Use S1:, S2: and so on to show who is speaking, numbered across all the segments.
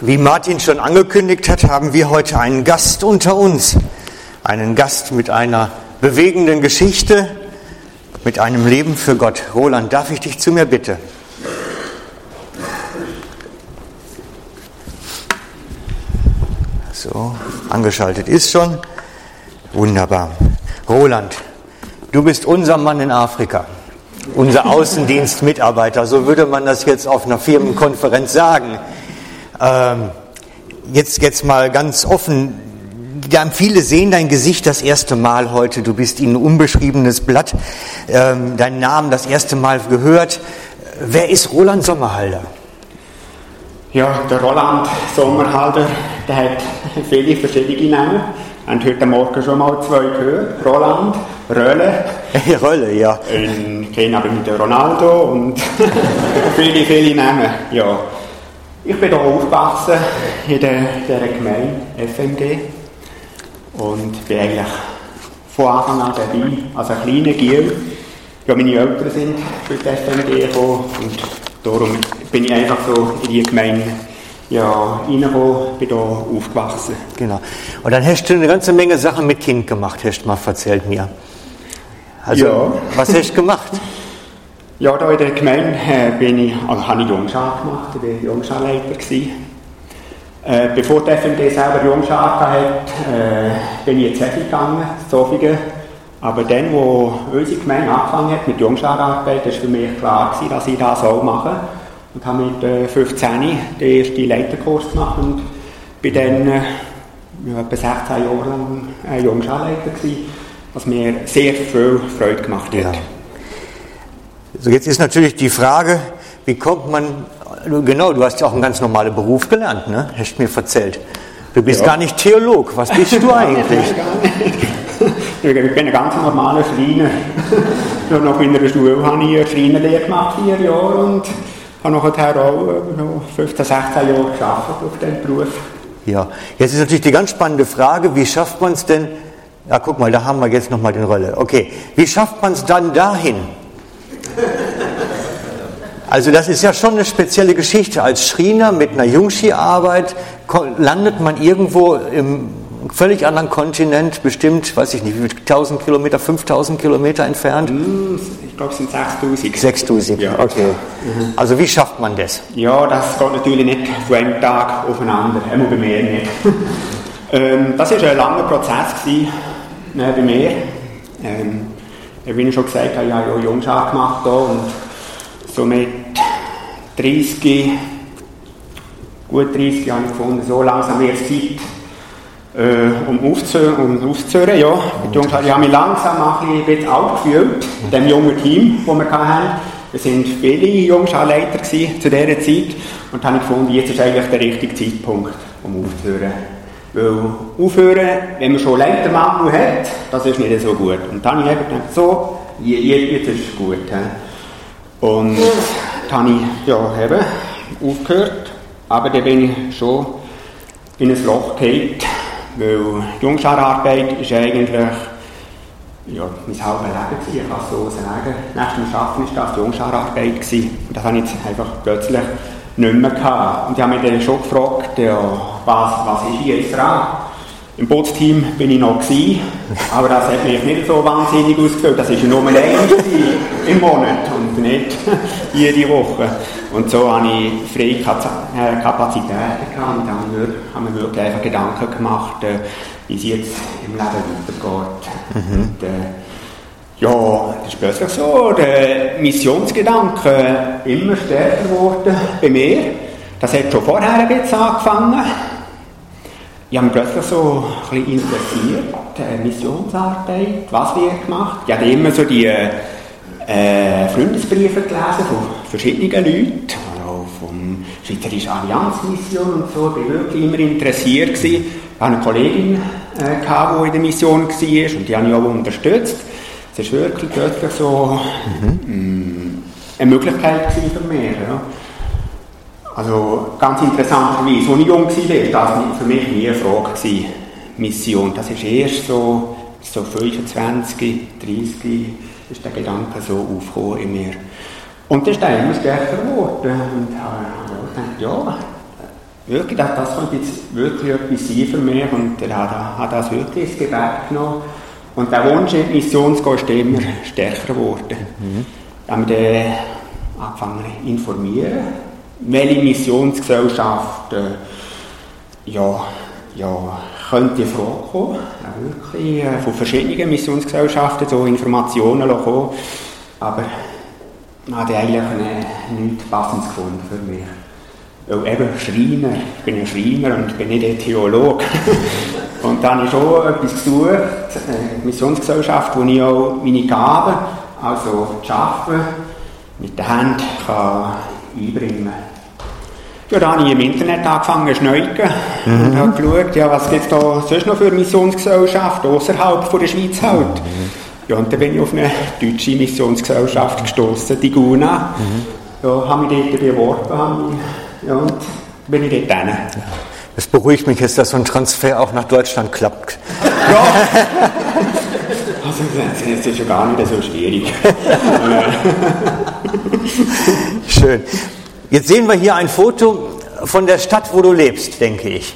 S1: Wie Martin schon angekündigt hat, haben wir heute einen Gast unter uns. Einen Gast mit einer bewegenden Geschichte, mit einem Leben für Gott. Roland, darf ich dich zu mir bitte? So, angeschaltet ist schon. Wunderbar. Roland, du bist unser Mann in Afrika, unser Außendienstmitarbeiter, so würde man das jetzt auf einer Firmenkonferenz sagen. Ähm, jetzt, jetzt mal ganz offen, viele sehen dein Gesicht das erste Mal heute, du bist ihnen ein unbeschriebenes Blatt, ähm, deinen Namen das erste Mal gehört. Wer ist Roland Sommerhalder?
S2: Ja, der Roland Sommerhalder, der hat viele verschiedene Namen. Haben heute Morgen schon mal zwei gehört. Roland, Rölle.
S1: Rölle, ja.
S2: Ich kenne aber mit Ronaldo und viele, viele Namen, ja. Ich bin hier aufgewachsen in der, der Gemeinde FMG und bin eigentlich von Anfang an dabei, als ein kleiner Giel. Ja, meine Eltern sind für die FMG gekommen und darum bin ich einfach so in die Gemeinde ja, reingekommen, bin hier aufgewachsen.
S1: Genau. Und dann hast du eine ganze Menge Sachen mit Kind gemacht, hast du mal erzählt mir. Also, ja. was hast du gemacht?
S2: Ja, da in der Gemeinde äh, bin ich, also habe ich Jungschar gemacht, ich war Jungscharleiter. Äh, bevor die FMD selber Jungschar hatte, äh, bin ich in Zeffel gegangen, Zofingen. Aber dann, wo unsere Gemeinde angefangen hat mit Jungschararbeit, war für mich klar, gewesen, dass ich das auch mache. Und habe mit äh, 15 den ersten Leiterkurs gemacht und bin dann äh, etwa 16 Jahre lang äh, Jungscharleiter was mir sehr viel Freude gemacht hat. Ja.
S1: So, jetzt ist natürlich die Frage, wie kommt man, genau, du hast ja auch einen ganz normalen Beruf gelernt, ne? hast du mir erzählt. Du bist ja. gar nicht Theolog, was bist du eigentlich?
S2: ich bin ein ganz normaler Schreiner. noch in der Schule habe ich eine Schreinerlehre gemacht, vier Jahre, und habe nachher auch 15, 16 Jahre gearbeitet auf diesem Beruf.
S1: Ja, jetzt ist natürlich die ganz spannende Frage, wie schafft man es denn, ja guck mal, da haben wir jetzt nochmal den Rolle. Okay, wie schafft man es dann dahin, also das ist ja schon eine spezielle Geschichte. Als Schriener mit einer Jungski-Arbeit landet man irgendwo im völlig anderen Kontinent, bestimmt, weiß ich nicht, wie 1000 Kilometer, 5000 Kilometer entfernt?
S2: Hm, ich glaube, es sind 6000.
S1: 6000, ja. okay. Mhm. Also wie schafft man das?
S2: Ja, das geht natürlich nicht von einem Tag aufeinander, einmal bei mir nicht. ähm, das war ein langer Prozess gewesen, äh, bei mir. Ähm, wie ich schon gesagt ich habe ja Jungschar gemacht hier und so mit 30, gut 30 habe ich gefunden, so langsam erst Zeit, äh, um aufzuhören. Um aufzuhören ja. Ich habe mich langsam ein bisschen alt gefühlt, in dem jungen Team, das wir hatten. Es waren viele Jungscharleiter zu dieser Zeit und habe ich gefunden, jetzt ist eigentlich der richtige Zeitpunkt, um aufzuhören. Weil aufhören, wenn man schon Leitermangel hat, das ist nicht so gut. Und dann habe ich gedacht, so, jetzt ist es gut. He. Und dann habe ich ja, eben aufgehört, aber dann bin ich schon in ein Loch gefallen, weil Jungschararbeit ist eigentlich ja, mein halbes Leben gewesen, ich kann es so sagen. Nach dem Arbeiten war das die Jungschararbeit. Und das habe ich jetzt einfach plötzlich nicht mehr gehabt. Und ich habe mich dann schon gefragt, ja, was, was ist jetzt dran? Im Bootsteam bin ich noch gewesen, aber das hat mich nicht so wahnsinnig ausgefüllt. Das war nur ein im Monat und nicht jede Woche. Und so habe ich freie äh, Kapazitäten gehabt und habe mir wirklich einfach Gedanken gemacht, äh, wie es jetzt im Leben weitergeht. Mhm. Und, äh, ja, das ist plötzlich so, der Missionsgedanke immer stärker geworden bei mir. Das hat schon vorher ein bisschen angefangen. Ich habe mich plötzlich so ein bisschen interessiert, äh, Missionsarbeit, was wird gemacht. Ich habe immer so die äh, Freundesbriefe gelesen von verschiedenen Leuten, also vom Schweizerischen Allianzmission und so. Ich war wirklich immer interessiert. Gewesen. Ich hatte eine Kollegin, äh, die in der Mission war und die habe ich auch unterstützt. Es ist wirklich plötzlich so mhm. Mm, eine Möglichkeit für mich. Ja. Also ganz interessanterweise, als ich jung war, war das für mich nie eine Frage. Gewesen. Mission, das ist erst so, so 25, 30, ist der Gedanke so aufgekommen in mir. Und das ist dann immer stärker geworden. Und äh, ich dachte, ja, wirklich, das, das könnte jetzt wirklich etwas sein für mich und er hat, hat das wirklich ins Gebet genommen. Und der Wunsch in die Mission zu gehen, ist immer stärker geworden. Mhm. Da haben wir dann angefangen zu informieren, welche Missionsgesellschaft äh, ja, ja, könnte in Frage kommen. Ja, wirklich, äh, von verschiedenen Missionsgesellschaften so Informationen kommen. Aber ich habe eigentlich nichts Passendes gefunden für mich. Weil eben Schreiner, ich bin ein Schreiner und bin nicht ein Theologe. und dann habe ich schon etwas gesucht, eine Missionsgesellschaft, wo ich auch meine Gaben, also das Arbeiten, mit der Hand kann einbringen kann. Ja, dann habe ich im Internet angefangen zu schneuken mhm. und habe geschaut, ja, was gibt es da sonst noch für Missionsgesellschaften, außerhalb der Schweiz halt. Mhm. Ja, und dann bin ich auf eine deutsche Missionsgesellschaft gestoßen, die GUNA. Mhm. Ja, habe mich dort beworben ja, und bin ich dort hin.
S1: Das beruhigt mich jetzt, dass so ein Transfer auch nach Deutschland klappt. Ja.
S2: Also, das ist ja gar nicht so schwierig.
S1: Schön. Jetzt sehen wir hier ein Foto von der Stadt, wo du lebst, denke ich.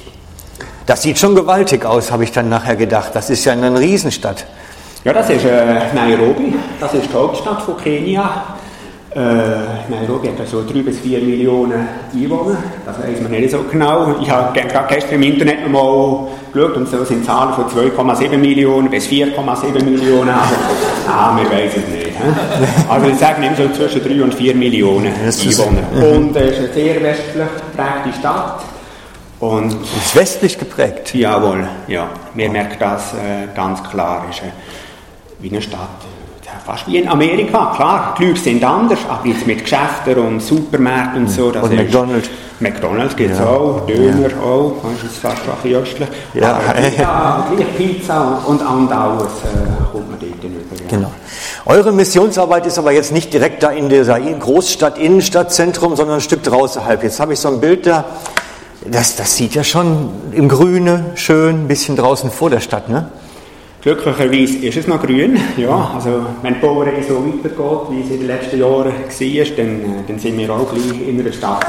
S1: Das sieht schon gewaltig aus, habe ich dann nachher gedacht. Das ist ja eine Riesenstadt.
S2: Ja, das ist äh, Nairobi. Das ist die Hauptstadt von Kenia. Äh, Nairobi hat so 3 bis 4 Millionen Einwohner, das weiß man nicht so genau. Ich habe gerade gestern im Internet mal geschaut und so sind Zahlen von 2,7 Millionen bis 4,7 Millionen, aber ah, wir wissen es nicht. He? Also ich sage immer so zwischen 3 und 4 Millionen Einwohner. Und es ist eine sehr westlich geprägte Stadt.
S1: Und ist westlich geprägt?
S2: Jawohl, ja. Wir merken das äh, ganz klar. Es ist äh, wie eine Stadt fast wie in Amerika. Klar, die Leute sind anders, aber jetzt mit Geschäften und Supermärkten und so.
S1: Das und McDonalds.
S2: McDonalds gibt es ja. auch, Döner ja. auch, das ist fast ein bisschen. Ja, aber Pizza, Pizza und, alles äh, kommt man dort.
S1: Ja. Genau. Eure Missionsarbeit ist aber jetzt nicht direkt da in dieser Großstadt, Innenstadtzentrum, sondern ein Stück draußen. Jetzt habe ich so ein Bild da, das, das sieht ja schon im Grüne schön, ein bisschen draußen vor der Stadt, ne?
S2: Glücklicherweise ist es noch grün. Ja, also wenn die Bauerei so weitergeht, wie es in den letzten Jahren war, dann, äh, dann sind wir auch gleich in einer Stadt.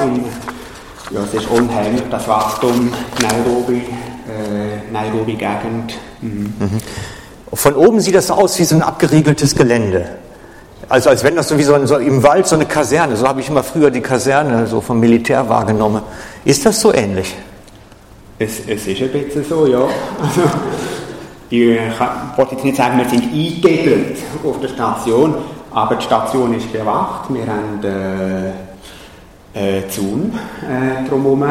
S2: Ja, es ist unheimlich, das Wachstum, Nairobi, äh, Nairobi-Gegend.
S1: Mhm. Mhm. Von oben sieht das aus wie so ein abgeriegeltes Gelände. Also als wenn das so wie so, ein, so im Wald so eine Kaserne, so habe ich immer früher die Kaserne so vom Militär wahrgenommen. Ist das so ähnlich?
S2: Es, es ist ein bisschen so, ja. Also, ich wollte jetzt nicht sagen, wir sind eingegelt auf der Station, aber die Station ist bewacht. Wir haben äh, äh, Zaun äh, drumherum,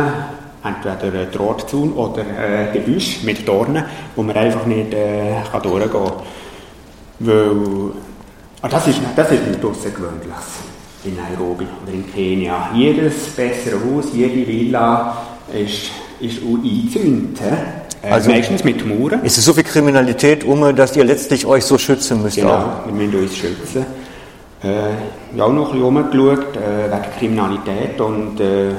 S2: entweder ein Drahtzaun oder äh, Gebüsch mit Dornen, wo man einfach nicht äh, kann durchgehen kann. Weil, ah, das, ist, das ist außergewöhnlich in Nairobi oder in Kenia. Jedes bessere Haus, jede Villa ist, ist eingezäunt.
S1: Äh, also meistens mit Mauern. Ist es so viel Kriminalität um, dass ihr letztlich euch so schützen müsst?
S2: Genau, auch? wir müssen uns schützen. Äh, ich habe auch noch ein bisschen umgeschaut äh, wegen Kriminalität und äh,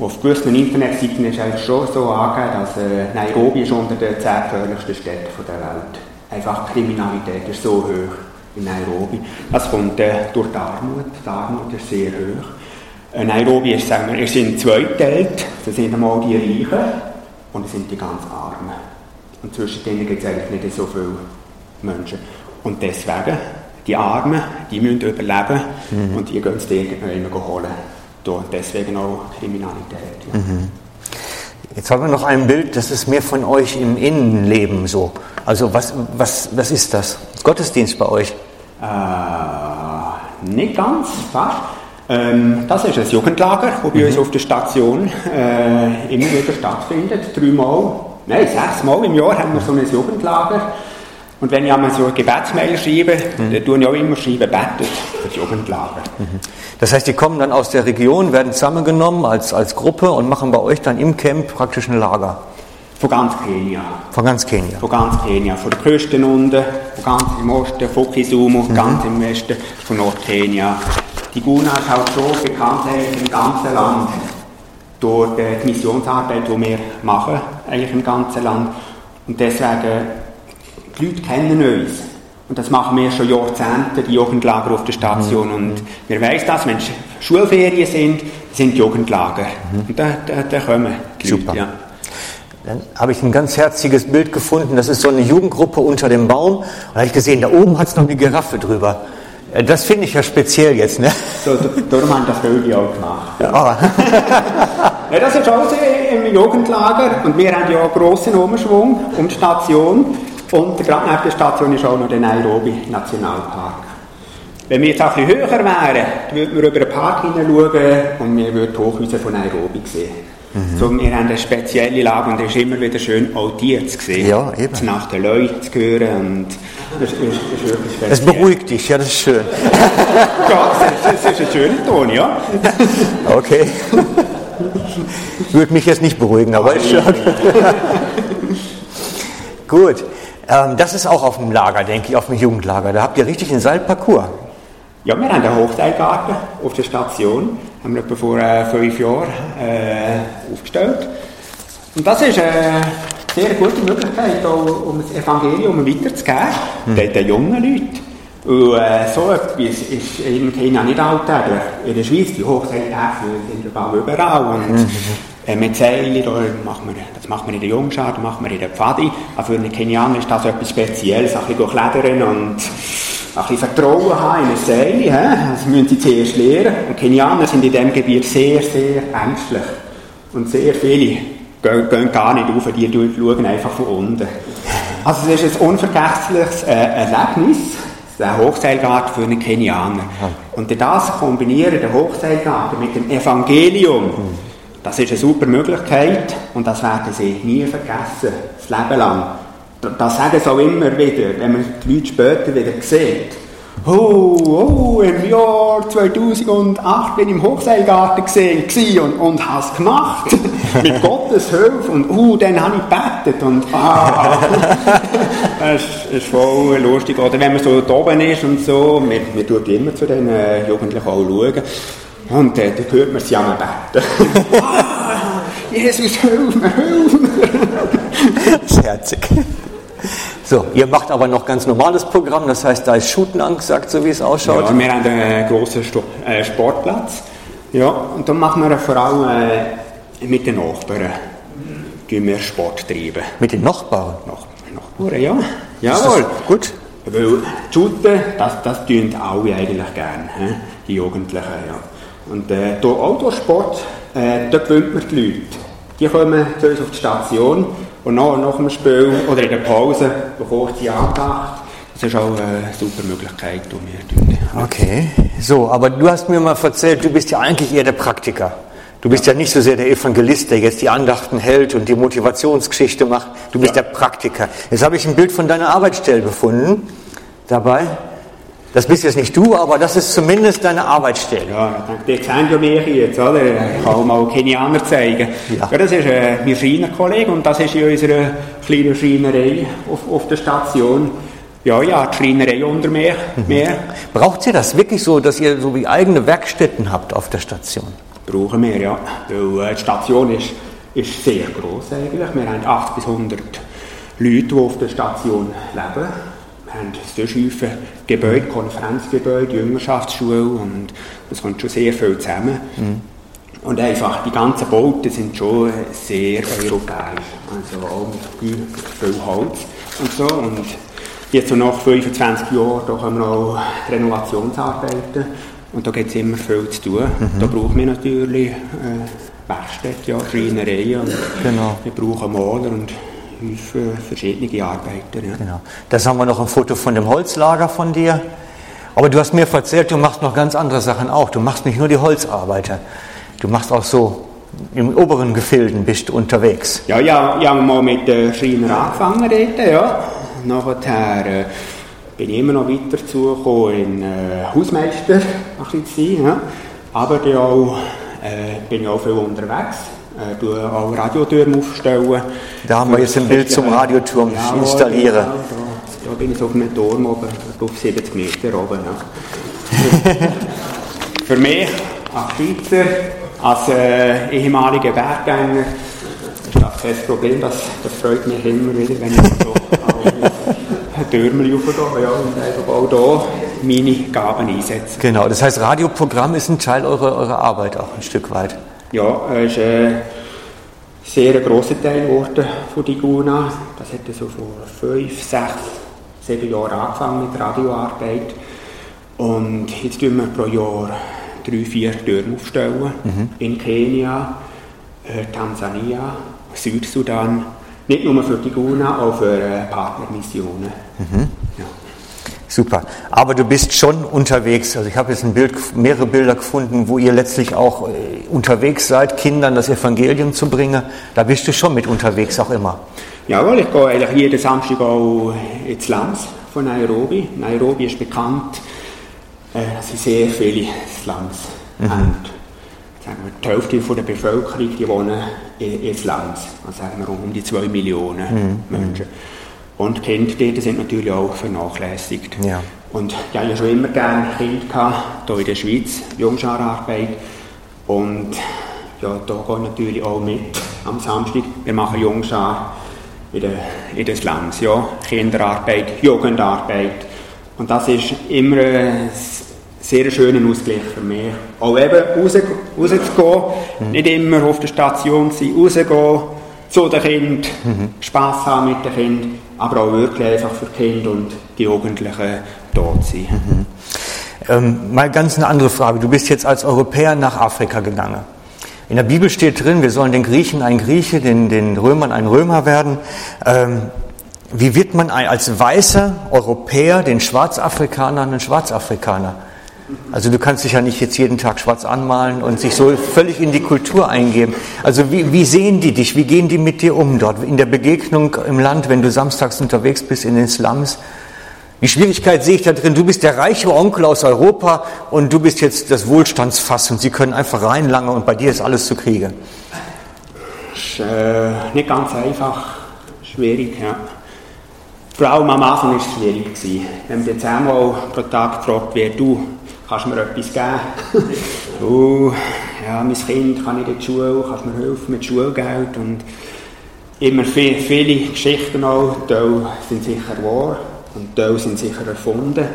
S2: auf gewissen Internetseiten ist es schon so angegeben, dass äh, Nairobi ist unter den 10 gefährlichsten Städten der Welt. Einfach Kriminalität ist so hoch in Nairobi. Das kommt äh, durch die Armut. Die Armut ist sehr hoch. Äh, Nairobi ist, sagen wir, ist in zwei geteilt. Das sind einmal die Reichen und es sind die ganz Armen. Und zwischen denen gibt es eigentlich nicht so viele Menschen. Und deswegen, die Armen, die müssen überleben mhm. und die gehen es irgendwann holen. Und deswegen auch Kriminalität. Ja. Mhm.
S1: Jetzt haben wir noch ein Bild, das ist mehr von euch im Innenleben so. Also was, was, was ist das? Gottesdienst bei euch?
S2: Äh, nicht ganz, fast. Ähm, das ist ein Jugendlager, das bei mhm. uns auf der Station äh, immer wieder stattfindet. Dreimal, nein, sechsmal im Jahr haben wir so ein Jugendlager. Und wenn ich einmal so eine Gebetsmail schreibe, mhm. dann tue ich auch immer schreiben, betet für das Jugendlager. Mhm.
S1: Das heißt, die kommen dann aus der Region, werden zusammengenommen als, als Gruppe und machen bei euch dann im Camp praktisch ein Lager?
S2: Von ganz Kenia.
S1: Von ganz Kenia?
S2: Von ganz Kenia. Von der Küste unten, von ganz im Osten, von Kisumu, mhm. ganz im Westen, von Nordkenia. Die Guna ist halt so bekannt im ganzen Land durch die Missionsarbeit, die wir machen, eigentlich im ganzen Land. Und deswegen, die Leute kennen uns. Und das machen wir schon Jahrzehnte, die Jugendlager auf der Station. Mhm. Und wir wissen das, wenn Schulferien sind, sind Jugendlager. Mhm. Und da, da, da kommen
S1: die Super. Leute, ja. Dann habe ich ein ganz herziges Bild gefunden. Das ist so eine Jugendgruppe unter dem Baum. Und da habe ich gesehen, da oben hat es noch eine Giraffe drüber. Äh, das finde ich ja speziell jetzt, ne?
S2: So, darum haben das Vögel auch gemacht. Ja. ja, das ist also im Jugendlager und wir haben ja einen grossen Umschwung um die Station. Und gerade neben der Station ist auch noch der Nairobi Nationalpark. Wenn wir jetzt auch ein bisschen höher wären, würden wir über den Park hineinschauen und wir würden Hochhäuser von Nairobi sehen. Mhm. So, wir haben eine spezielle Lage und es ist immer wieder schön, auch die zu sehen.
S1: Ja, eben.
S2: Nach den Leuten zu hören und
S1: das ist, ist wirklich. Es beruhigt dich, ja, das ist schön.
S2: ja, das ist, ein schöner Ton, ja.
S1: okay. Würde mich jetzt nicht beruhigen, aber ist schon. Gut. Ähm, das ist auch auf dem Lager, denke ich, auf dem Jugendlager. Da habt ihr richtig einen Seilparcours.
S2: Ja, wir haben einen Hochseilgarten auf der Station haben wir etwa vor äh, fünf Jahren äh, aufgestellt. Und das ist eine sehr gute Möglichkeit, auch, um das Evangelium weiterzugeben, mhm. den, den jungen Leuten. Und äh, so etwas ist in Kenia nicht alltäglich. In der Schweiz, die Hochzeittage sind überall. Und mhm. Äh, mit Seilen, machen wir, das machen wir in der Jungschau, das machen wir in der Pfadi. Aber für einen Kenianer ist das etwas Spezielles, ein bisschen durchledern und ein bisschen Vertrauen haben in ein Seil. Das müssen sie zuerst lernen. Und Kenianer sind in diesem Gebiet sehr, sehr ängstlich. Und sehr viele gehen, gehen gar nicht auf, die schauen einfach von unten. Also es ist ein unvergessliches äh, Erlebnis, der Hochseilgarten für einen Kenianer. Und das kombinieren, der Hochseilgarten mit dem Evangelium, das ist eine super Möglichkeit und das werden sie nie vergessen, das Leben lang das sagen sie auch immer wieder, wenn man die Leute später wieder sieht. Oh, oh, im Jahr 2008 bin ich im Hochseilgarten gesehen und, und habe es gemacht. Mit Gottes Hilfe. Und uh, dann habe ich gebetet. Und ah, das ist, ist voll lustig. Oder wenn man so da oben ist und so, man, man tut immer zu den äh, Jugendlichen auch schauen. Und äh, dann hört man sie auch beten. ah, Jesus, hilf mir, hilf mir.
S1: Das ist herzig. So, ihr macht aber noch ganz normales Programm, das heißt, da ist Shooten angesagt, so wie es ausschaut.
S2: Ja, wir haben einen großen äh, Sportplatz. Ja, und dann machen wir vor allem äh, mit den Nachbarn tun wir Sport treiben.
S1: Mit den Nachbarn?
S2: Nach, Nachbarn, ja. Jawohl.
S1: Gut.
S2: Weil Shooten, das, das tun alle eigentlich gerne, die Jugendlichen. Ja. Und äh, durch Autosport, äh, da gewöhnt man die Leute. Die kommen zu uns auf die Station und nach, nach dem Spiel oder in der Pause bekommst du Andacht. Das ist auch eine super Möglichkeit, die wir tun.
S1: Okay, so, aber du hast mir mal erzählt, du bist ja eigentlich eher der Praktiker. Du bist ja. ja nicht so sehr der Evangelist, der jetzt die Andachten hält und die Motivationsgeschichte macht. Du bist ja. der Praktiker. Jetzt habe ich ein Bild von deiner Arbeitsstelle gefunden dabei. Das bist jetzt nicht du, aber das ist zumindest deine Arbeitsstelle.
S2: Ja, die sehen ja mich jetzt, oder? Ich kann mal Kenianer zeigen. Ja. ja das ist äh, mein Schreinerkollege und das ist in unserer kleinen Schreinerei auf, auf der Station. Ja, ja, die Schreinerei unter mir. Mhm.
S1: Braucht ihr das wirklich so, dass ihr so wie eigene Werkstätten habt auf der Station?
S2: Brauchen wir, ja. Weil äh, die Station ist, ist sehr groß eigentlich. Wir haben 80 bis 100 Leute, die auf der Station leben haben sonst viele Gebäude, Konferenzgebäude, Jüngerschaftsschule und das kommt schon sehr viel zusammen. Mhm. Und einfach, die ganzen Bauten sind schon sehr europäisch, also auch mit viel Holz und so. Und jetzt so nach 25 Jahren, da haben wir auch Renovationsarbeiten und da gibt es immer viel zu tun. Mhm. Da brauchen wir natürlich äh, Werkstätten, ja, Schreinereien und genau. wir brauchen Maler und für verschiedene Arbeiten. Ja.
S1: Genau. Das haben wir noch ein Foto von dem Holzlager von dir. Aber du hast mir erzählt, du machst noch ganz andere Sachen auch. Du machst nicht nur die Holzarbeiter. Du machst auch so im oberen Gefilden bist du unterwegs.
S2: Ja, ja, ich habe mal mit der Schreiner angefangen dort, ja. Nachher äh, bin ich immer noch weiter zugekommen in äh, Hausmeister, ein bisschen, ja. Aber auch, äh, bin ich auch viel unterwegs äh, auch Radiotürme aufstellen.
S1: Da haben wir jetzt ein Bild zum Radioturm ja, installieren. Ja,
S2: da, da, bin ich auf einem Turm oben, auf 70 Meter oben. Ja. Für mich als Schweizer, als äh, ehemaliger Berggänger, ist das kein Problem. Das, das freut mich immer wieder, wenn ich so Türme raufgehe ja, und einfach auch meine Gaben einsetzen.
S1: Genau, das heißt, Radioprogramm ist ein Teil eurer, eurer Arbeit auch ein Stück weit.
S2: Ja, es ist ein sehr grosser Teil geworden von Diguna. Das hat so vor fünf, sechs, sieben Jahren angefangen mit Radioarbeit. Und jetzt tun wir pro Jahr drei, vier Türme aufstellen. Mhm. In Kenia, äh, Tansania, Südsudan. Nicht nur für die Guna, auch für äh, Partnermissionen. Mhm.
S1: Ja. Super. Aber du bist schon unterwegs. Also ich habe jetzt ein Bild, mehrere Bilder gefunden, wo ihr letztlich auch äh, unterwegs seid, Kindern das Evangelium zu bringen. Da bist du schon mit unterwegs auch immer.
S2: Jawohl, ich gehe eigentlich jeden Samstag auch ins Land von Nairobi. Nairobi ist bekannt, äh, dass sie sehr viele Slums mhm. haben sagen wir, die Hälfte von der Bevölkerung die wohnen in Slums, also sagen wir um die zwei Millionen mhm. Menschen. Und Kinder dort sind natürlich auch vernachlässigt. Ja. Und ja, ich habe schon immer gerne Kinder gehabt, hier in der Schweiz, Jungschararbeit. Und ja, da gehe ich natürlich auch mit am Samstag. Wir machen Jungschar in den, in den Slums, ja. Kinderarbeit, Jugendarbeit. Und das ist immer ein sehr schöner Ausgleich für mich. Auch eben raus, rauszugehen, mhm. nicht immer auf der Station sein, rausgehen, zu den Kindern, mhm. Spass haben mit den Kindern, aber auch wirklich einfach für Kinder und die Jugendlichen dort sein. Mhm.
S1: Ähm, mal ganz eine andere Frage. Du bist jetzt als Europäer nach Afrika gegangen. In der Bibel steht drin, wir sollen den Griechen ein Grieche, den, den Römern ein Römer werden. Ähm, wie wird man als weißer Europäer den Schwarzafrikanern ein Schwarzafrikaner? Also du kannst dich ja nicht jetzt jeden Tag schwarz anmalen und sich so völlig in die Kultur eingeben. Also wie, wie sehen die dich? Wie gehen die mit dir um dort? In der Begegnung im Land, wenn du samstags unterwegs bist in den Slums? Die Schwierigkeit sehe ich da drin, du bist der reiche Onkel aus Europa und du bist jetzt das Wohlstandsfass und sie können einfach reinlangen und bei dir ist alles zu kriegen.
S2: Ist, äh, nicht ganz einfach, schwierig, ja. Vor allem am Anfang war es schwierig. Wenn man jetzt einmal pro Tag gefragt wird, du, kannst du mir etwas geben? oh, ja, mein Kind kann nicht in die Schule, kannst du mir helfen mit Schulgeld? Und immer viel, viele Geschichten auch, Teile sind sicher wahr und Teile sind sicher erfunden.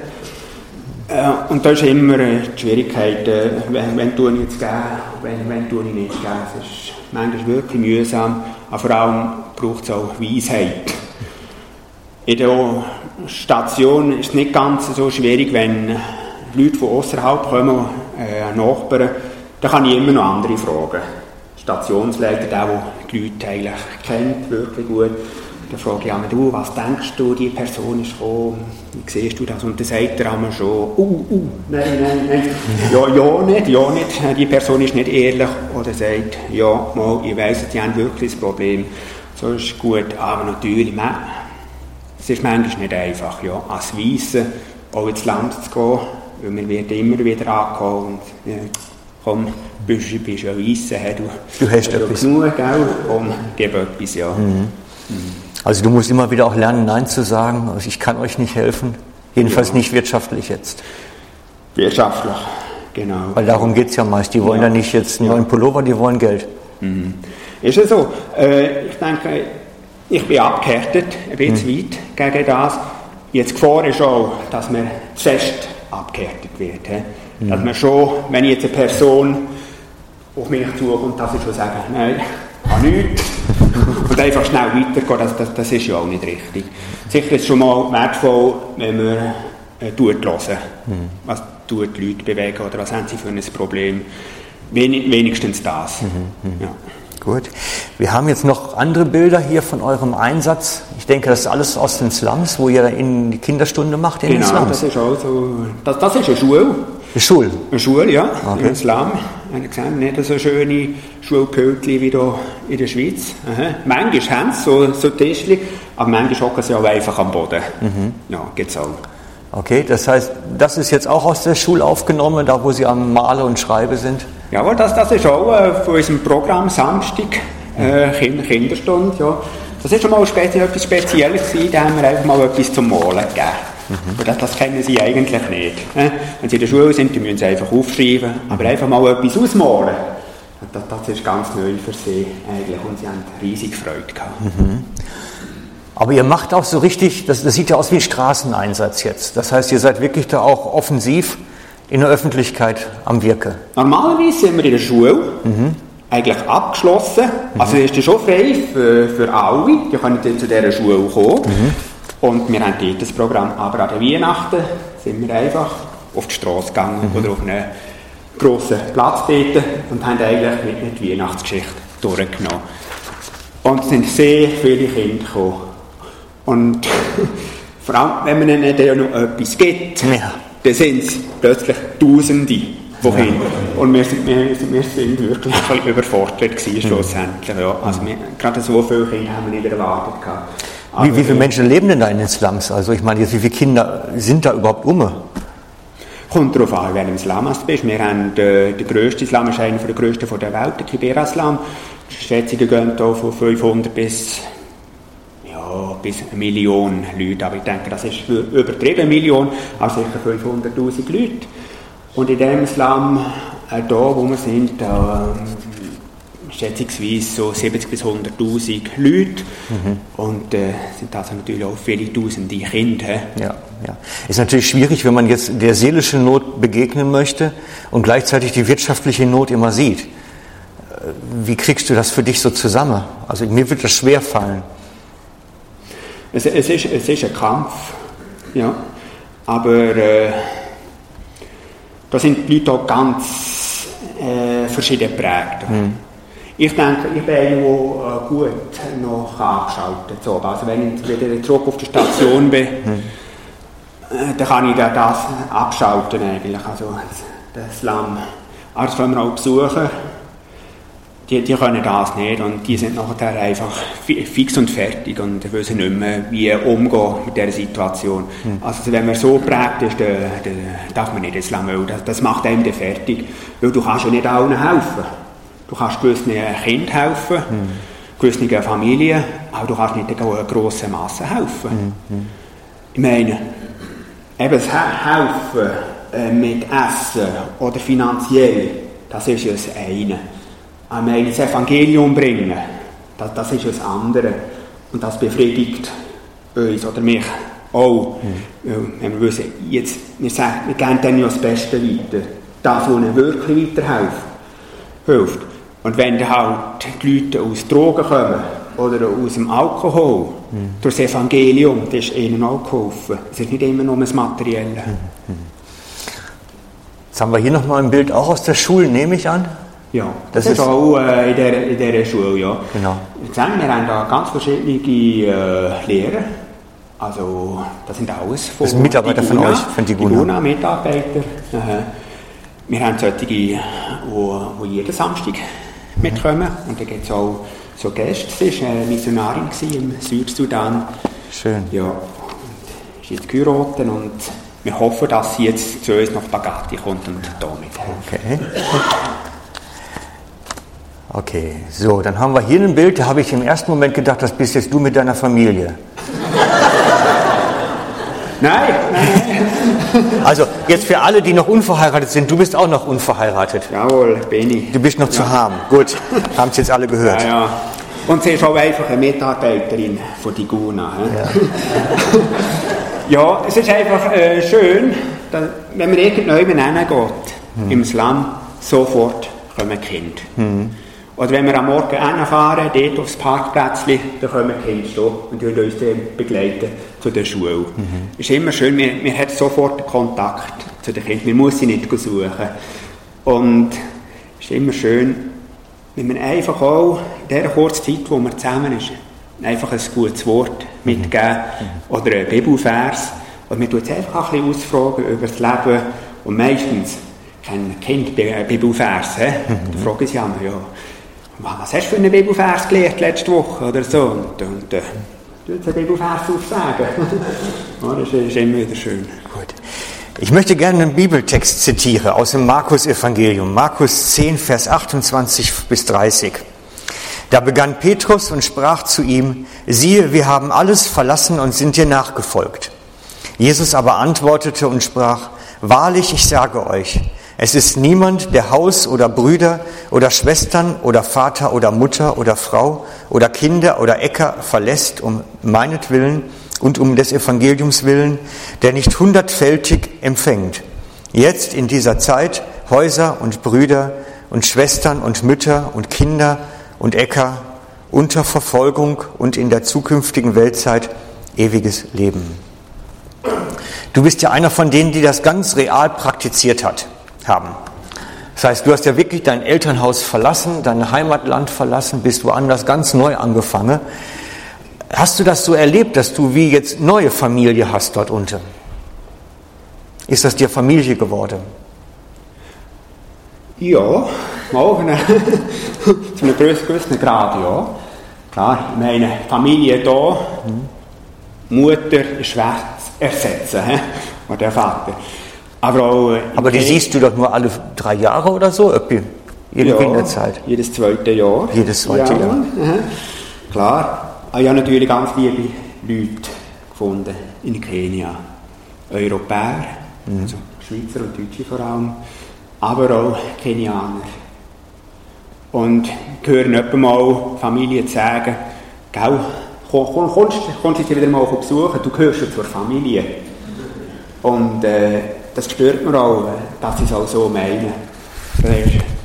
S2: Äh, und da ist immer die Schwierigkeit, äh, wenn, wenn tue ich jetzt geben, wenn, wenn tue ich nicht geben. Es ist manchmal wirklich mühsam, aber vor allem braucht es auch Weisheit. In der Station ist es nicht ganz so schwierig, wenn Leute von außerhalb kommen, äh, Nachbarn, dann kann ich immer noch andere fragen. Stationsleiter, der, der die Leute eigentlich kennt, wirklich gut, dann frage ich einmal, du, was denkst du, die Person ist gekommen, wie siehst du das? Und dann sagt er einmal schon, uh, uh, nein, nein, nein, ja, ja nicht, ja nicht, die Person ist nicht ehrlich. Oder sagt, ja, mal, ich weiss, die haben wirklich das Problem. So ist gut, aber natürlich, man, es ist manchmal nicht einfach, ja, als Weisse auch ins Land zu gehen, weil wir werden immer wieder angekommen und ja, komm, bist, bist ja Weisse, du,
S1: du hast etwas.
S2: genug, gell, komm, gib etwas, ja. Mhm.
S1: Mhm. Also du musst immer wieder auch lernen, Nein zu sagen, also ich kann euch nicht helfen, jedenfalls ja. nicht wirtschaftlich jetzt.
S2: Wirtschaftlich, genau.
S1: Weil darum geht es ja meist, die wollen ja, ja nicht jetzt einen neuen Pullover, die wollen Geld.
S2: Mhm. Ist ja so, äh, ich denke, ich bin abgehärtet, ein bisschen mhm. weit gegen das. Jetzt Gefahr ist auch, dass man zu fest abgehärtet wird. He? Dass man schon, wenn jetzt eine Person auf mich zukommt, dass ich schon sage, nein, kann nichts. und einfach schnell weitergehen, das, das, das, ist ja auch nicht richtig. Sicher ist es schon mal wertvoll, wenn man äh, tut hören, mhm. was tut die Leute bewegen oder was haben sie für ein Problem. Wenig, wenigstens das. Mhm. mhm. Ja.
S1: Gut. Wir haben jetzt noch andere Bilder hier von eurem Einsatz. Ich denke, das ist alles aus den Slums, wo ihr in die Kinderstunde macht in
S2: genau,
S1: den Slums.
S2: das ist also, das, das ist eine Schule.
S1: Eine Schule?
S2: Eine Schule, ja, okay. in Slum. Ich gesehen, nicht so schöne Schulpötchen wie hier in der Schweiz. Aha. Manchmal haben sie so, so Tischchen, aber manchmal hocken sie auch einfach am Boden. Mhm. Ja, geht's auch.
S1: Okay, das heißt, das ist jetzt auch aus der Schule aufgenommen, da wo Sie am Malen und Schreiben sind?
S2: Ja, aber das, das ist auch äh, von unserem Programm Samstag, äh, Kinderstunde. Ja. Das ist schon mal speziell, etwas Spezielles gewesen, da haben wir einfach mal etwas zum Malen gegeben. Mhm. Das, das, kennen sie eigentlich nicht. Äh? Wenn sie in der Schule sind, die müssen sie einfach aufschreiben, aber einfach mal etwas ausmalen. Das, das ist ganz neu für sie eigentlich und sie haben riesig Freude gehabt. Mhm.
S1: Aber ihr macht auch so richtig, das, das sieht ja aus wie ein Straßeneinsatz jetzt. Das heißt, ihr seid wirklich da auch offensiv in der Öffentlichkeit am Wirken.
S2: Normalerweise sind wir in der Schule, eigentlich abgeschlossen. Also ist die schon frei für, für alle, die können dann zu dieser Schule kommen. Und wir haben dort das Programm. Aber an den Weihnachten sind wir einfach auf die Straße gegangen oder auf einen grossen Platz dort und haben eigentlich mit, die Weihnachtsgeschichte durchgenommen. Und es sind sehr viele Kinder gekommen. Und vor allem, wenn man ihnen dann noch etwas gibt,
S1: Ja.
S2: Dann sind es plötzlich Tausende von Kindern. Und wir sind, wir, wir sind wirklich ein bisschen überfordert gewesen, schlussendlich. Ja. Also wir, gerade so viele Kinder haben wir nicht erwartet. Gehabt.
S1: Wie,
S2: Aber,
S1: wie viele Menschen leben denn da in den Slums? Also ich meine, jetzt, wie viele Kinder sind da überhaupt um?
S2: Kommt darauf an, in welchem Slum bist. Wir haben äh, den grössten Slum, ist einer der grössten von der Welt, der Kibera-Slum. Schätzungen gehen hier von 500 bis, ja, bis eine Million Leute. Aber ich denke, das ist übertrieben, eine Million, also sicher 500'000 Leute. Und in diesem Slum, äh, da wo wir sind, ähm, schätzungsweise so 70 bis 100'000 Leute. Und äh, sind also natürlich auch viele Tausende Kinder.
S1: Ja, ja. Ist natürlich schwierig, wenn man jetzt der seelischen Not begegnen möchte und gleichzeitig die wirtschaftliche Not immer sieht. Äh, Wie kriegst du das für dich so zusammen? Also mir wird das schwer fallen.
S2: Es, es, ist, es ist ein Kampf, ja. aber äh, da sind die Leute auch ganz äh, verschieden geprägt. Ich denke, ich bin der äh, gut noch abschalten kann. Also wenn ich wieder zurück auf der Station bin, äh, dann kann ich da das abschalten eigentlich, also das Slum. Aber das können wir auch besuchen. Die, die können das nicht und die sind nachher einfach fi- fix und fertig und wissen nicht mehr, wie umgehen mit dieser Situation. Also wenn man so prägt ist, dann, dann darf man nicht ins weil das, das macht einem dann fertig. Weil du kannst ja nicht allen helfen. Du kannst gewissen Kindern helfen, gewissen Familien, aber du kannst nicht einer grossen Masse helfen. Ich meine, eben das He- Helfen äh, mit Essen oder finanziell, das ist ja das eine. Meine, das Evangelium bringen, das, das ist das andere. Und das befriedigt uns oder mich auch. Weil, Wenn wir wissen, jetzt, wir, sagen, wir geben dann ja das Beste weiter. Das, was ihnen wirklich weiterhilft. Hilft. Und wenn dann halt die Leute aus Drogen kommen oder aus dem Alkohol, durch das Evangelium, das ist ihnen auch geholfen. Es ist nicht immer nur das Materielle.
S1: Jetzt haben wir hier nochmal ein Bild auch aus der Schule, nehme ich an.
S2: Ja,
S1: Das
S2: das, ist auch äh, in, der, in dieser Schule, ja.
S1: Genau.
S2: Ich sage, wir haben da ganz verschiedene äh, Lehrer. Also, das sind alles von
S1: Das sind Mitarbeiter von euch, von Tiguna.
S2: Tiguna, Mitarbeiter. Aha. Wir haben solche, die, wo jeden Samstag mitkommen. Und da gibt es auch so Gäste. Sie war eine Missionarin gewesen im Südsudan.
S1: Schön.
S2: Ja, und ist jetzt geheiratet und wir hoffen, dass sie jetzt zu uns nach Bagatti kommt und da mithilft.
S1: Okay. Okay, so, dann haben wir hier ein Bild, da habe ich im ersten Moment gedacht, das bist jetzt du mit deiner Familie.
S2: Nein, nein.
S1: Also jetzt für alle, die noch unverheiratet sind, du bist auch noch unverheiratet.
S2: Jawohl, bin ich.
S1: Du bist noch zu haben. Gut, haben es jetzt alle gehört.
S2: Ja, ja. Und sie ist auch einfach eine Mitarbeiterin von Tiguna. hä? Ja. es ist einfach äh, schön, dass, wenn man irgendjemand hingeht, im Slum, sofort kommen Kinder. Oder wenn wir am Morgen hinfahren, dort aufs Parkplätzchen, dann kommen die Kinder stehen und die uns dann begleiten zu der Schule. Es ist immer schön, man, man hat sofort Kontakt zu den Kindern, man muss sie nicht suchen. Und es ist immer schön, wenn man einfach auch in dieser kurzen Zeit, wo man zusammen ist, einfach ein gutes Wort mitgeben oder einen Bibelvers. Und man tut es einfach ein bisschen ausfragen über das Leben. Und meistens kennen Kinder Bi- Bibelvers. he? Da fragen sie einmal, ja, was hast du für einen Bibelvers gelernt letzte Woche oder so? Und, und äh, tut einen Bibelvers aufsagen. ja, das ist immer wieder schön.
S1: Gut. Ich möchte gerne einen Bibeltext zitieren aus dem Markus-Evangelium, Markus 10, Vers 28 bis 30. Da begann Petrus und sprach zu ihm, siehe, wir haben alles verlassen und sind dir nachgefolgt. Jesus aber antwortete und sprach, wahrlich, ich sage euch, Es ist niemand, der Haus oder Brüder oder Schwestern oder Vater oder Mutter oder Frau oder Kinder oder Äcker verlässt um meinetwillen und um des Evangeliums willen, der nicht hundertfältig empfängt. Jetzt in dieser Zeit Häuser und Brüder und Schwestern und Mütter und Kinder und Äcker unter Verfolgung und in der zukünftigen Weltzeit ewiges Leben. Du bist ja einer von denen, die das ganz real praktiziert hat haben. Das heißt, du hast ja wirklich dein Elternhaus verlassen, dein Heimatland verlassen, bist woanders ganz neu angefangen. Hast du das so erlebt, dass du wie jetzt neue Familie hast dort unten? Ist das dir Familie geworden?
S2: Ja, auch zu einem gewissen Grad, ja. Klar, meine, Familie da, Mutter ist schwer zu ersetzen, oder der Vater.
S1: Aber, auch Aber die siehst du doch nur alle drei Jahre oder so, irgendwie,
S2: ja, in der Zeit? jedes zweite Jahr.
S1: Jedes zweite ja, Jahr.
S2: Aha. Klar, ich habe natürlich ganz liebe Leute gefunden in Kenia. Europäer, mhm. also Schweizer und Deutsche vor allem, aber auch Kenianer. Und hören etwa mal Familien sagen, gell, komm, kommst, kommst du wieder mal besuchen, du gehörst ja zur Familie. Und äh, das spürt man auch, dass sie es auch so meinen.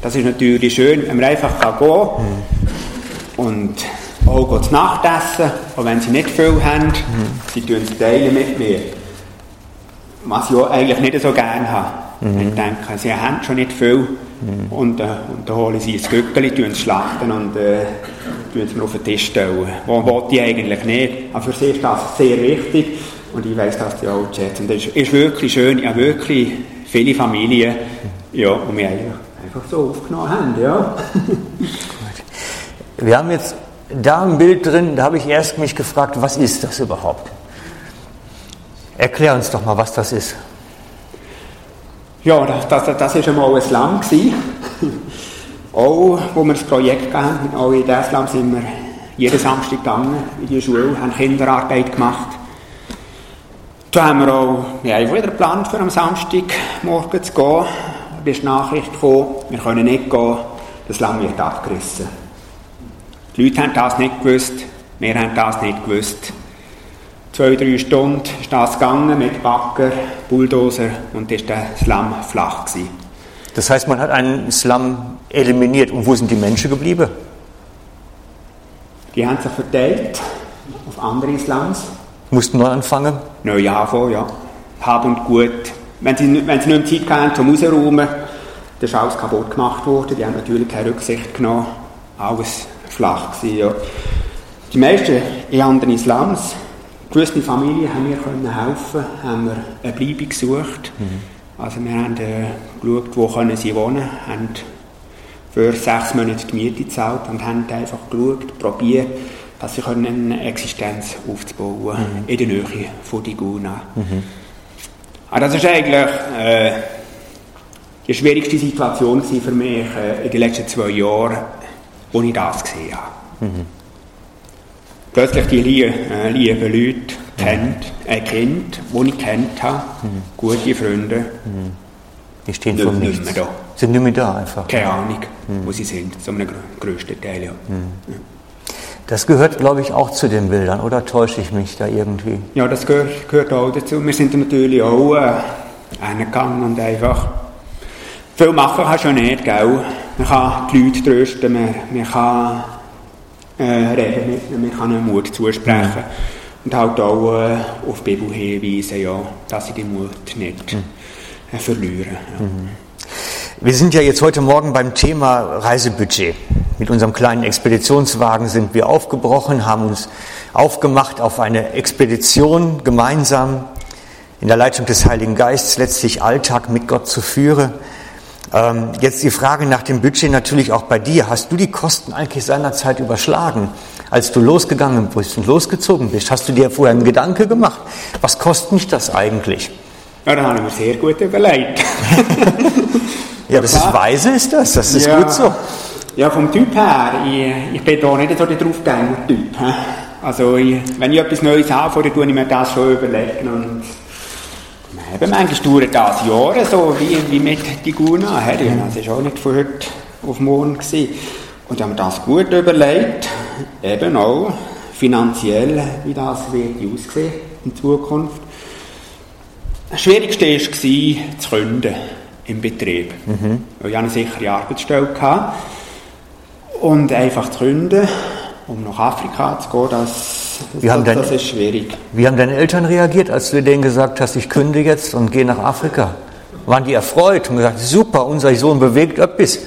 S2: Das ist natürlich schön, wenn man einfach kann gehen kann und auch zu Nacht essen, auch wenn sie nicht viel haben, sie tun es teilen mit mir. Was ich auch eigentlich nicht so gerne habe. Mhm. Ich denke, sie haben schon nicht viel mhm. und, äh, und dann holen sie ein Gückeli, tun es schlachten und äh, tun es mir auf den Tisch stellen. Was wollte ich eigentlich nicht. Aber für sie ist das sehr wichtig. Und ich weiß, dass die auch schätzen. Das ist, wirklich schön. Ich habe wirklich viele Familien, ja, die mich einfach so aufgenommen haben. Ja.
S1: Wir haben jetzt da ein Bild drin, da habe ich erst mich gefragt, was ist das überhaupt? Erklär uns doch mal, was das ist.
S2: Ja, das, das, das ist einmal ein Slum auch, wo wir das Projekt hatten, auch in diesem Slum sind wir jeden Samstag gegangen in die Schule, haben Kinderarbeit gemacht. Da haben wir auch ja, wieder geplant, für am Samstag morgen zu gehen. Da ist die Nachricht gekommen, wir können nicht gehen, das Lamm wird abgerissen. Die Leute haben das nicht gewusst, wir haben das nicht gewusst. Zwei, drei Stunden ist das gegangen mit Bagger, Bulldozer und ist der Slum flach gewesen.
S1: Das heißt, man hat einen Slum eliminiert. Und wo sind die Menschen geblieben?
S2: Die haben sich verteilt auf andere Slums.
S1: Mussten neu anfangen?
S2: Neu anfangen, ja. Hab und Gut. Wenn sie, wenn sie nicht mehr Zeit hatten zum Rausräumen, dann ist alles kaputt gemacht worden. Die haben natürlich keine Rücksicht genommen. Alles flach gewesen, ja. Die meisten in anderen Slums, gewisse Familien haben mir können helfen, haben wir eine Bleibe gesucht. Mhm. Also wir haben äh, geschaut, wo können sie wohnen, haben für sechs Monate die Miete gezahlt und haben einfach geschaut, probiert, dass sie eine Existenz aufzubauen mhm. in der Nähe von Diguna. Mhm. Aber das ist eigentlich äh, die schwierigste Situation für mich äh, in den letzten zwei Jahren, wo ich das gesehen habe. Mhm. Plötzlich die lieben, äh, lieben Leute kennt, ein Kind, das ich kennt habe, mhm. gute Freunde,
S1: mhm. die stehen nicht, nicht mehr da. Sind nicht mehr da einfach.
S2: Keine Ahnung, mhm. wo sie sind, so einem größten Teil. Ja. Mhm.
S1: Das gehört, glaube ich, auch zu den Bildern, oder täusche ich mich da irgendwie?
S2: Ja, das gehört, gehört auch dazu. Wir sind natürlich auch äh, reingegangen und einfach. Viel machen kannst du nicht, gell? Man kann die Leute trösten, man, man kann äh, reden mit ihnen, man kann ihnen Mut zusprechen. Mhm. Und halt auch äh, auf die Bibel hinweisen, ja, dass sie den Mut nicht mhm. äh, verlieren. Ja. Mhm.
S1: Wir sind ja jetzt heute Morgen beim Thema Reisebudget. Mit unserem kleinen Expeditionswagen sind wir aufgebrochen, haben uns aufgemacht auf eine Expedition gemeinsam in der Leitung des Heiligen Geistes, letztlich Alltag mit Gott zu führen. Ähm, jetzt die Frage nach dem Budget natürlich auch bei dir. Hast du die Kosten eigentlich seinerzeit überschlagen, als du losgegangen bist und losgezogen bist? Hast du dir vorher einen Gedanke gemacht? Was kostet mich das eigentlich?
S2: Ja, da habe ich mir sehr gut überlegt.
S1: Ja, das ist weise, ist das. Das ist ja, gut so.
S2: Ja, vom Typ her, ich, ich bin da nicht so der Draufgänger-Typ. Also, ich, wenn ich etwas Neues anfange, dann ich mir das schon überlegen. Und Eben, manchmal dauert das Jahre so wie, wie mit Tiguna. Das war auch nicht von heute auf morgen. Gewesen. Und haben das gut überlegt, eben auch finanziell, wie das wird aussehen in Zukunft. Das Schwierigste war, zu gründen im Betrieb. Mhm. Ich hatte eine sichere Arbeitsstelle. Gehabt. Und einfach zu gründen, um nach Afrika zu gehen, das,
S1: das, das, deine, das ist schwierig. Wie haben deine Eltern reagiert, als du denen gesagt hast, ich künde jetzt und gehe nach Afrika? Waren die erfreut und gesagt, super, unser Sohn bewegt etwas?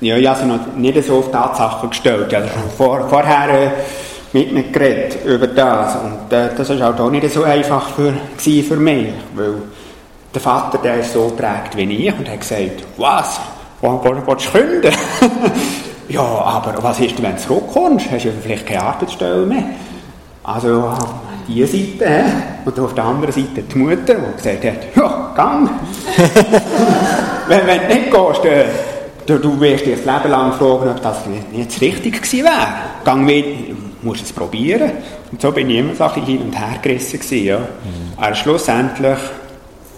S2: Ja, ich habe noch nicht so auf Tatsachen gestellt. Ich habe vor, vorher äh, mit ihnen geredet über das. Und äh, das war auch nicht so einfach für, für mich. Weil der Vater, der ist so prägt wie ich und hat gesagt, was? Willst du künden? ja, aber was ist, wenn du zurückkommst? Hast du vielleicht keine Arbeitsstelle mehr? Also diese Seite, und auf der anderen Seite die Mutter, die gesagt hat, ja, gang. wenn, wenn du nicht gehst, äh, Du, du wirst dir das Leben lang fragen, ob das nicht das Richtige gewesen wäre. Gang mit, musst es probieren. Und so bin ich immer so ein hin und her gerissen gewesen, ja. Mhm. Aber schlussendlich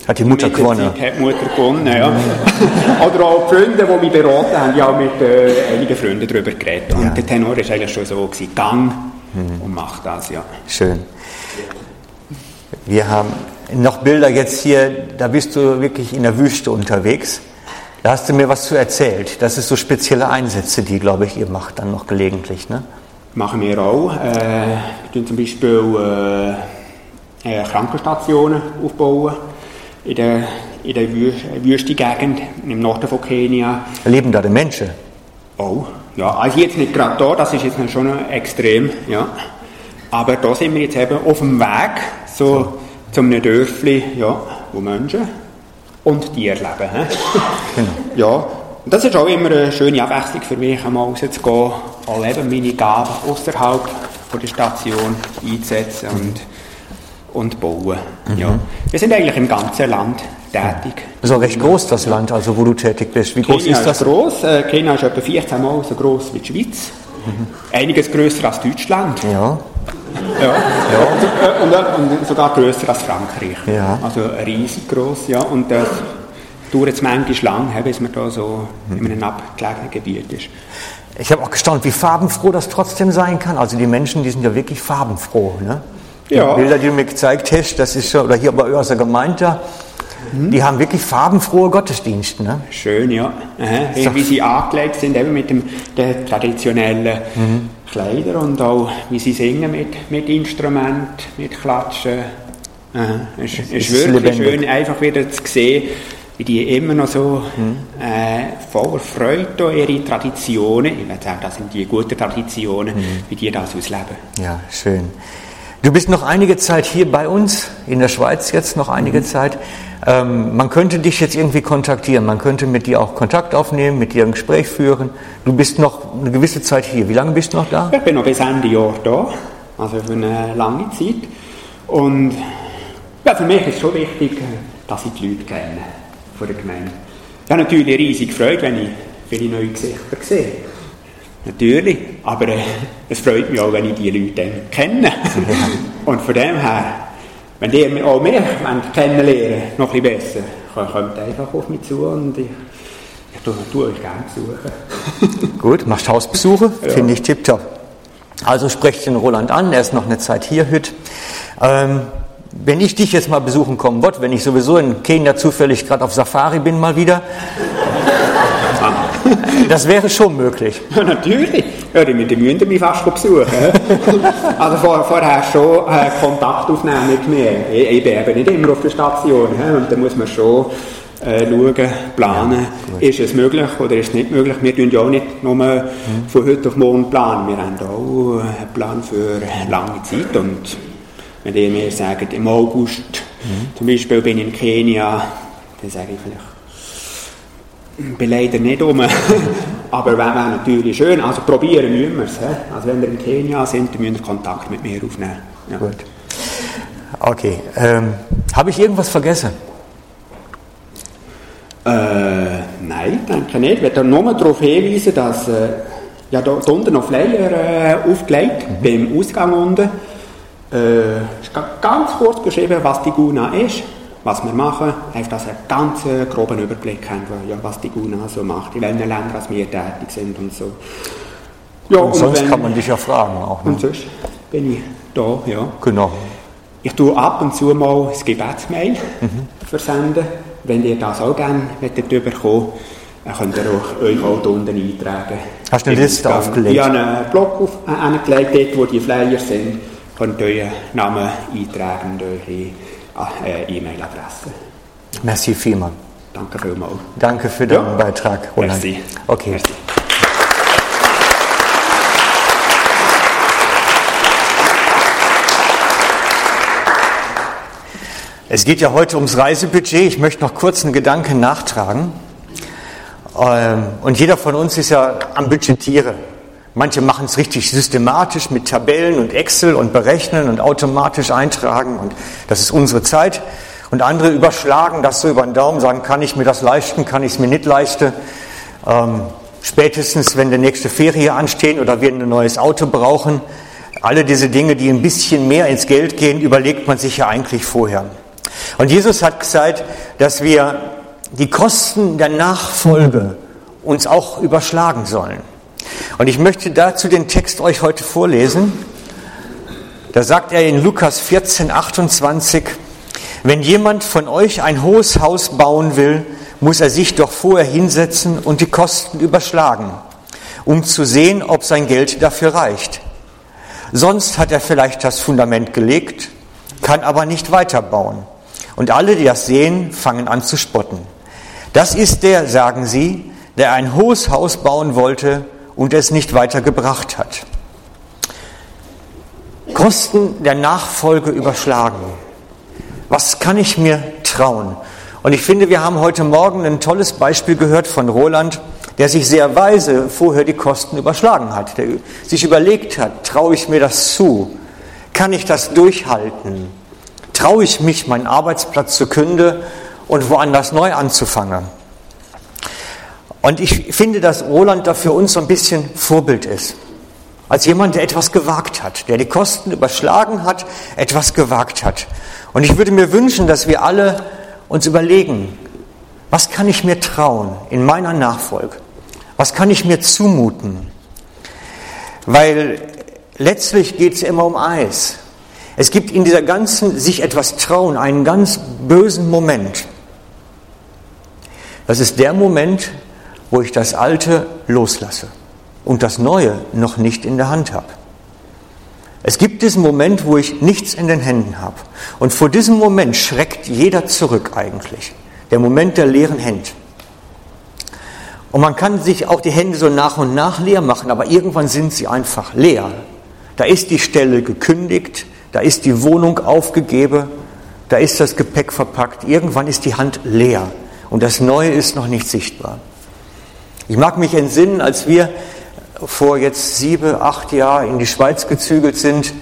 S1: hat die Mutter gewonnen.
S2: Hat die Mutter gewonnen, ja. Oder auch die Freunde, die mich beraten haben, ja auch mit äh, einigen Freunden darüber geredet. Und ja. der Tenor war eigentlich schon so, gewesen, gang mhm. und mach das, ja.
S1: Schön. Wir haben noch Bilder jetzt hier, da bist du wirklich in der Wüste unterwegs. Da hast du mir was zu erzählt. Das ist so spezielle Einsätze, die, glaube ich, ihr macht dann noch gelegentlich, ne?
S2: Machen wir auch. Äh, wir tun zum Beispiel äh, äh, Krankenstationen aufbauen in der, in der Wüstengegend im Norden von Kenia.
S1: Leben da die Menschen?
S2: Oh, ja. Also jetzt nicht gerade da, das ist jetzt schon extrem, ja. Aber da sind wir jetzt eben auf dem Weg so, so. zu einem Dörfli, ja, wo Menschen und Tierleben. Genau. Ja, und das ist auch immer eine schöne Abwechslung für mich, einmal rauszugehen, auch eben meine Gaben außerhalb der Station einzusetzen und, und bauen. Mhm. Ja. Wir sind eigentlich im ganzen Land tätig.
S1: Das ist auch recht groß, das Land, also wo du tätig bist. Wie groß
S2: Kenia
S1: ist das?
S2: Ist groß. Äh, Kenia ist etwa 14 Mal so groß wie die Schweiz. Mhm. Einiges größer als Deutschland.
S1: Ja.
S2: Ja, ja. Und, und, und, sogar grösser als Frankreich. Ja. Also riesig groß, ja. Und das dauert es manchmal lang, bis man da so in einem abgelegenen Gebiet ist.
S1: Ich habe auch gestaunt, wie farbenfroh das trotzdem sein kann. Also die Menschen, die sind ja wirklich farbenfroh. Ne? Die ja. Bilder, die du mir gezeigt hast, das ist schon, oder hier bei eurer Gemeinde, mhm. die haben wirklich farbenfrohe Gottesdienste. Ne?
S2: Schön, ja. Aha. Wie sie angelegt sind, eben mit dem der traditionellen mhm. Kleider und auch wie sie singen mit, mit Instrument, mit Klatschen. Es ist, ist wirklich lebendig. schön, einfach wieder zu sehen, wie die immer noch so mhm. äh, voller Freude ihre Traditionen, ich würde sagen, das sind die guten Traditionen, mhm. wie die das ausleben.
S1: Ja, schön. Du bist noch einige Zeit hier bei uns, in der Schweiz jetzt noch einige mhm. Zeit. Ähm, man könnte dich jetzt irgendwie kontaktieren, man könnte mit dir auch Kontakt aufnehmen, mit dir ein Gespräch führen. Du bist noch eine gewisse Zeit hier. Wie lange bist du noch da?
S2: Ich bin noch bis Ende Jahr da, also für eine lange Zeit. Und ja, für mich ist es schon wichtig, dass ich die Leute kenne von der Gemeinde. Ich habe natürlich riesig Freude, wenn ich viele neue Gesichter sehe. Natürlich, aber äh, es freut mich auch, wenn ich die Leute kenne. Und von dem her wenn ihr auch mich kennenlernen noch ein bisschen besser, kommt einfach auf mich zu und ich, ich tue, tue euch gerne besuchen.
S1: Gut, machst Hausbesuche, ja. finde ich tipptopp. Also sprecht den Roland an, er ist noch eine Zeit hier heute. Ähm, wenn ich dich jetzt mal besuchen kommen wollte, wenn ich sowieso in Kenia zufällig gerade auf Safari bin mal wieder, das wäre schon möglich.
S2: Ja, natürlich. Ja, die, die müssen mich fast besuchen. also vor, vorher schon äh, Kontakt aufnehmen mit mir. Ich, ich, bin eben nicht immer auf der Station. He? Und da muss man schon äh, schauen, planen, ja, ist es möglich oder ist es nicht möglich. Wir tun ja auch nicht nur mhm. von heute auf morgen planen. Wir haben auch einen Plan für lange Zeit. Und wenn ihr mir sagt, im August mhm. zum Beispiel bin ich in Kenia, dann sage ich vielleicht, bin leider nicht um. Aber wäre wär natürlich schön. Also probieren müssen wir es. Also wenn wir in Kenia sind, dann müssen wir Kontakt mit mir aufnehmen. Ja. Gut.
S1: Okay. Ähm, Habe ich irgendwas vergessen?
S2: Äh, nein, denke nicht. Ich werde nur darauf hinweisen, dass äh, ja, da, da unten noch Flyer äh, aufgelegt, mhm. beim Ausgang unten. Äh, ist ganz kurz beschrieben, was die Guna ist was wir machen, einfach, dass wir einen ganz äh, groben Überblick haben, ja, was die GUNA so macht, in welchen Ländern wir tätig sind und so.
S1: Ja, und, und sonst wenn, kann man dich ja fragen auch.
S2: Ne? Und sonst bin ich da, ja.
S1: Genau.
S2: Ich tue ab und zu mal das Gebetsmail mhm. versenden. Wenn ihr das auch gerne bekommen dann könnt ihr auch, euch auch unten eintragen.
S1: Hast du eine Liste aufgelegt?
S2: Ich habe einen Blog auf, äh, angelegt, dort wo die Flyer sind. Könnt ihr euren Namen eintragen und eure E-Mail-Adresse.
S1: Merci vielmals.
S2: Danke vielmals.
S1: Danke für deinen ja. Beitrag,
S2: Roland. Merci.
S1: Okay. Merci. Es geht ja heute ums Reisebudget. Ich möchte noch kurz einen Gedanken nachtragen. Ähm, und jeder von uns ist ja am Budgetieren. Manche machen es richtig systematisch mit Tabellen und Excel und berechnen und automatisch eintragen und das ist unsere Zeit. Und andere überschlagen das so über den Daumen, sagen, kann ich mir das leisten, kann ich es mir nicht leisten. Ähm, spätestens, wenn der nächste Ferie anstehen oder wir ein neues Auto brauchen. Alle diese Dinge, die ein bisschen mehr ins Geld gehen, überlegt man sich ja eigentlich vorher. Und Jesus hat gesagt, dass wir die Kosten der Nachfolge uns auch überschlagen sollen. Und ich möchte dazu den Text euch heute vorlesen. Da sagt er in Lukas 14, 28, wenn jemand von euch ein hohes Haus bauen will, muss er sich doch vorher hinsetzen und die Kosten überschlagen, um zu sehen, ob sein Geld dafür reicht. Sonst hat er vielleicht das Fundament gelegt, kann aber nicht weiterbauen. Und alle, die das sehen, fangen an zu spotten. Das ist der, sagen sie, der ein hohes Haus bauen wollte und es nicht weitergebracht hat. Kosten der Nachfolge überschlagen. Was kann ich mir trauen? Und ich finde, wir haben heute Morgen ein tolles Beispiel gehört von Roland, der sich sehr weise vorher die Kosten überschlagen hat, der sich überlegt hat, traue ich mir das zu? Kann ich das durchhalten? Traue ich mich, meinen Arbeitsplatz zu künden und woanders neu anzufangen? Und ich finde, dass Roland da für uns so ein bisschen Vorbild ist. Als jemand, der etwas gewagt hat, der die Kosten überschlagen hat, etwas gewagt hat. Und ich würde mir wünschen, dass wir alle uns überlegen, was kann ich mir trauen in meiner Nachfolge? Was kann ich mir zumuten? Weil letztlich geht es immer um Eis. Es gibt in dieser ganzen sich etwas trauen einen ganz bösen Moment. Das ist der Moment, wo ich das Alte loslasse und das Neue noch nicht in der Hand habe. Es gibt diesen Moment, wo ich nichts in den Händen habe. Und vor diesem Moment schreckt jeder zurück eigentlich. Der Moment der leeren Hände. Und man kann sich auch die Hände so nach und nach leer machen, aber irgendwann sind sie einfach leer. Da ist die Stelle gekündigt, da ist die Wohnung aufgegeben, da ist das Gepäck verpackt. Irgendwann ist die Hand leer und das Neue ist noch nicht sichtbar. Ich mag mich entsinnen, als wir vor jetzt sieben, acht Jahren in die Schweiz gezügelt sind,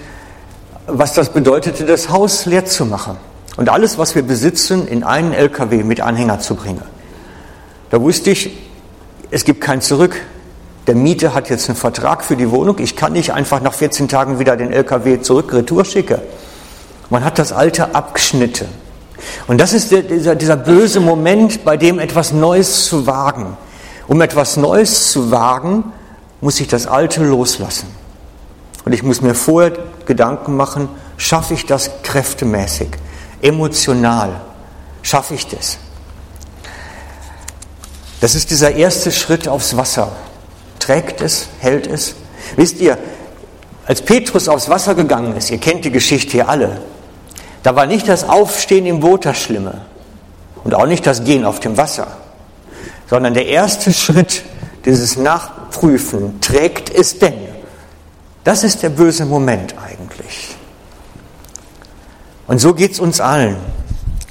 S1: was das bedeutete, das Haus leer zu machen und alles, was wir besitzen, in einen LKW mit Anhänger zu bringen. Da wusste ich, es gibt kein Zurück. Der Mieter hat jetzt einen Vertrag für die Wohnung. Ich kann nicht einfach nach 14 Tagen wieder den LKW zurück retour schicken. Man hat das Alte abgeschnitten. Und das ist der, dieser, dieser böse Moment, bei dem etwas Neues zu wagen. Um etwas Neues zu wagen, muss ich das Alte loslassen. Und ich muss mir vorher Gedanken machen, schaffe ich das kräftemäßig, emotional, schaffe ich das? Das ist dieser erste Schritt aufs Wasser. Trägt es, hält es. Wisst ihr, als Petrus aufs Wasser gegangen ist, ihr kennt die Geschichte hier alle, da war nicht das Aufstehen im Boot das Schlimme und auch nicht das Gehen auf dem Wasser sondern der erste Schritt, dieses Nachprüfen, trägt es denn? Das ist der böse Moment eigentlich. Und so geht es uns allen.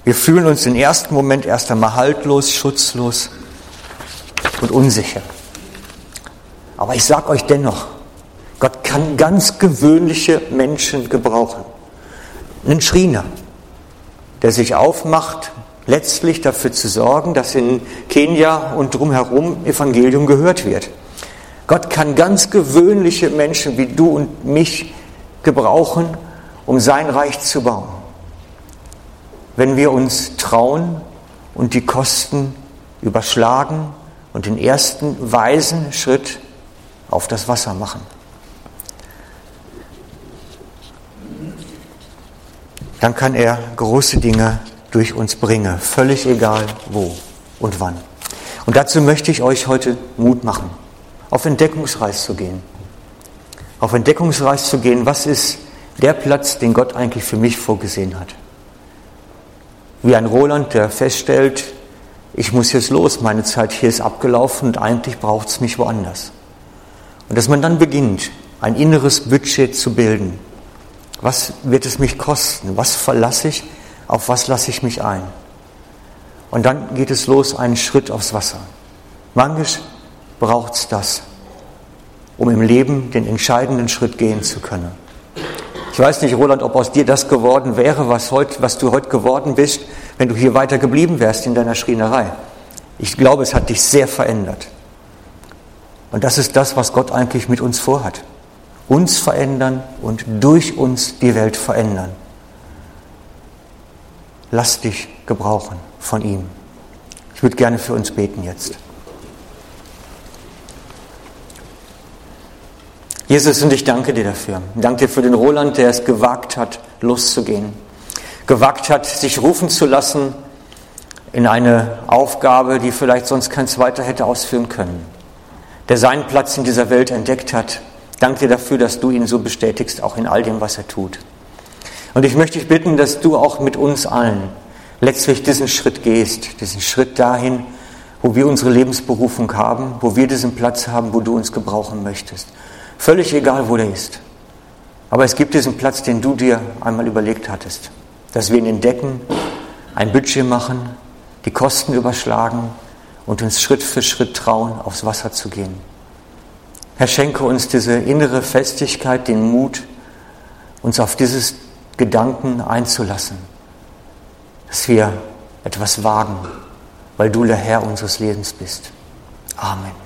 S1: Wir fühlen uns im ersten Moment erst einmal haltlos, schutzlos und unsicher. Aber ich sage euch dennoch, Gott kann ganz gewöhnliche Menschen gebrauchen. Einen Schriener, der sich aufmacht letztlich dafür zu sorgen, dass in Kenia und drumherum Evangelium gehört wird. Gott kann ganz gewöhnliche Menschen wie du und mich gebrauchen, um sein Reich zu bauen. wenn wir uns trauen und die Kosten überschlagen und den ersten weisen Schritt auf das Wasser machen. Dann kann er große Dinge durch uns bringen, völlig egal wo und wann. Und dazu möchte ich euch heute Mut machen, auf Entdeckungsreis zu gehen. Auf Entdeckungsreis zu gehen, was ist der Platz, den Gott eigentlich für mich vorgesehen hat. Wie ein Roland, der feststellt, ich muss jetzt los, meine Zeit hier ist abgelaufen und eigentlich braucht es mich woanders. Und dass man dann beginnt, ein inneres Budget zu bilden. Was wird es mich kosten? Was verlasse ich? Auf was lasse ich mich ein? Und dann geht es los, einen Schritt aufs Wasser. Manchmal braucht es das, um im Leben den entscheidenden Schritt gehen zu können. Ich weiß nicht, Roland, ob aus dir das geworden wäre, was, heut, was du heute geworden bist, wenn du hier weiter geblieben wärst in deiner Schreinerei. Ich glaube, es hat dich sehr verändert. Und das ist das, was Gott eigentlich mit uns vorhat. Uns verändern und durch uns die Welt verändern. Lass dich gebrauchen von ihm. Ich würde gerne für uns beten jetzt. Jesus, und ich danke dir dafür. Danke dir für den Roland, der es gewagt hat, loszugehen. Gewagt hat, sich rufen zu lassen in eine Aufgabe, die vielleicht sonst kein zweiter hätte ausführen können. Der seinen Platz in dieser Welt entdeckt hat. Danke dir dafür, dass du ihn so bestätigst, auch in all dem, was er tut. Und ich möchte dich bitten, dass du auch mit uns allen letztlich diesen Schritt gehst, diesen Schritt dahin, wo wir unsere Lebensberufung haben, wo wir diesen Platz haben, wo du uns gebrauchen möchtest. Völlig egal, wo der ist. Aber es gibt diesen Platz, den du dir einmal überlegt hattest, dass wir ihn entdecken, ein Budget machen, die Kosten überschlagen und uns Schritt für Schritt trauen, aufs Wasser zu gehen. Herr, schenke uns diese innere Festigkeit, den Mut, uns auf dieses Gedanken einzulassen dass wir etwas wagen, weil du der Herr unseres Lebens bist. Amen.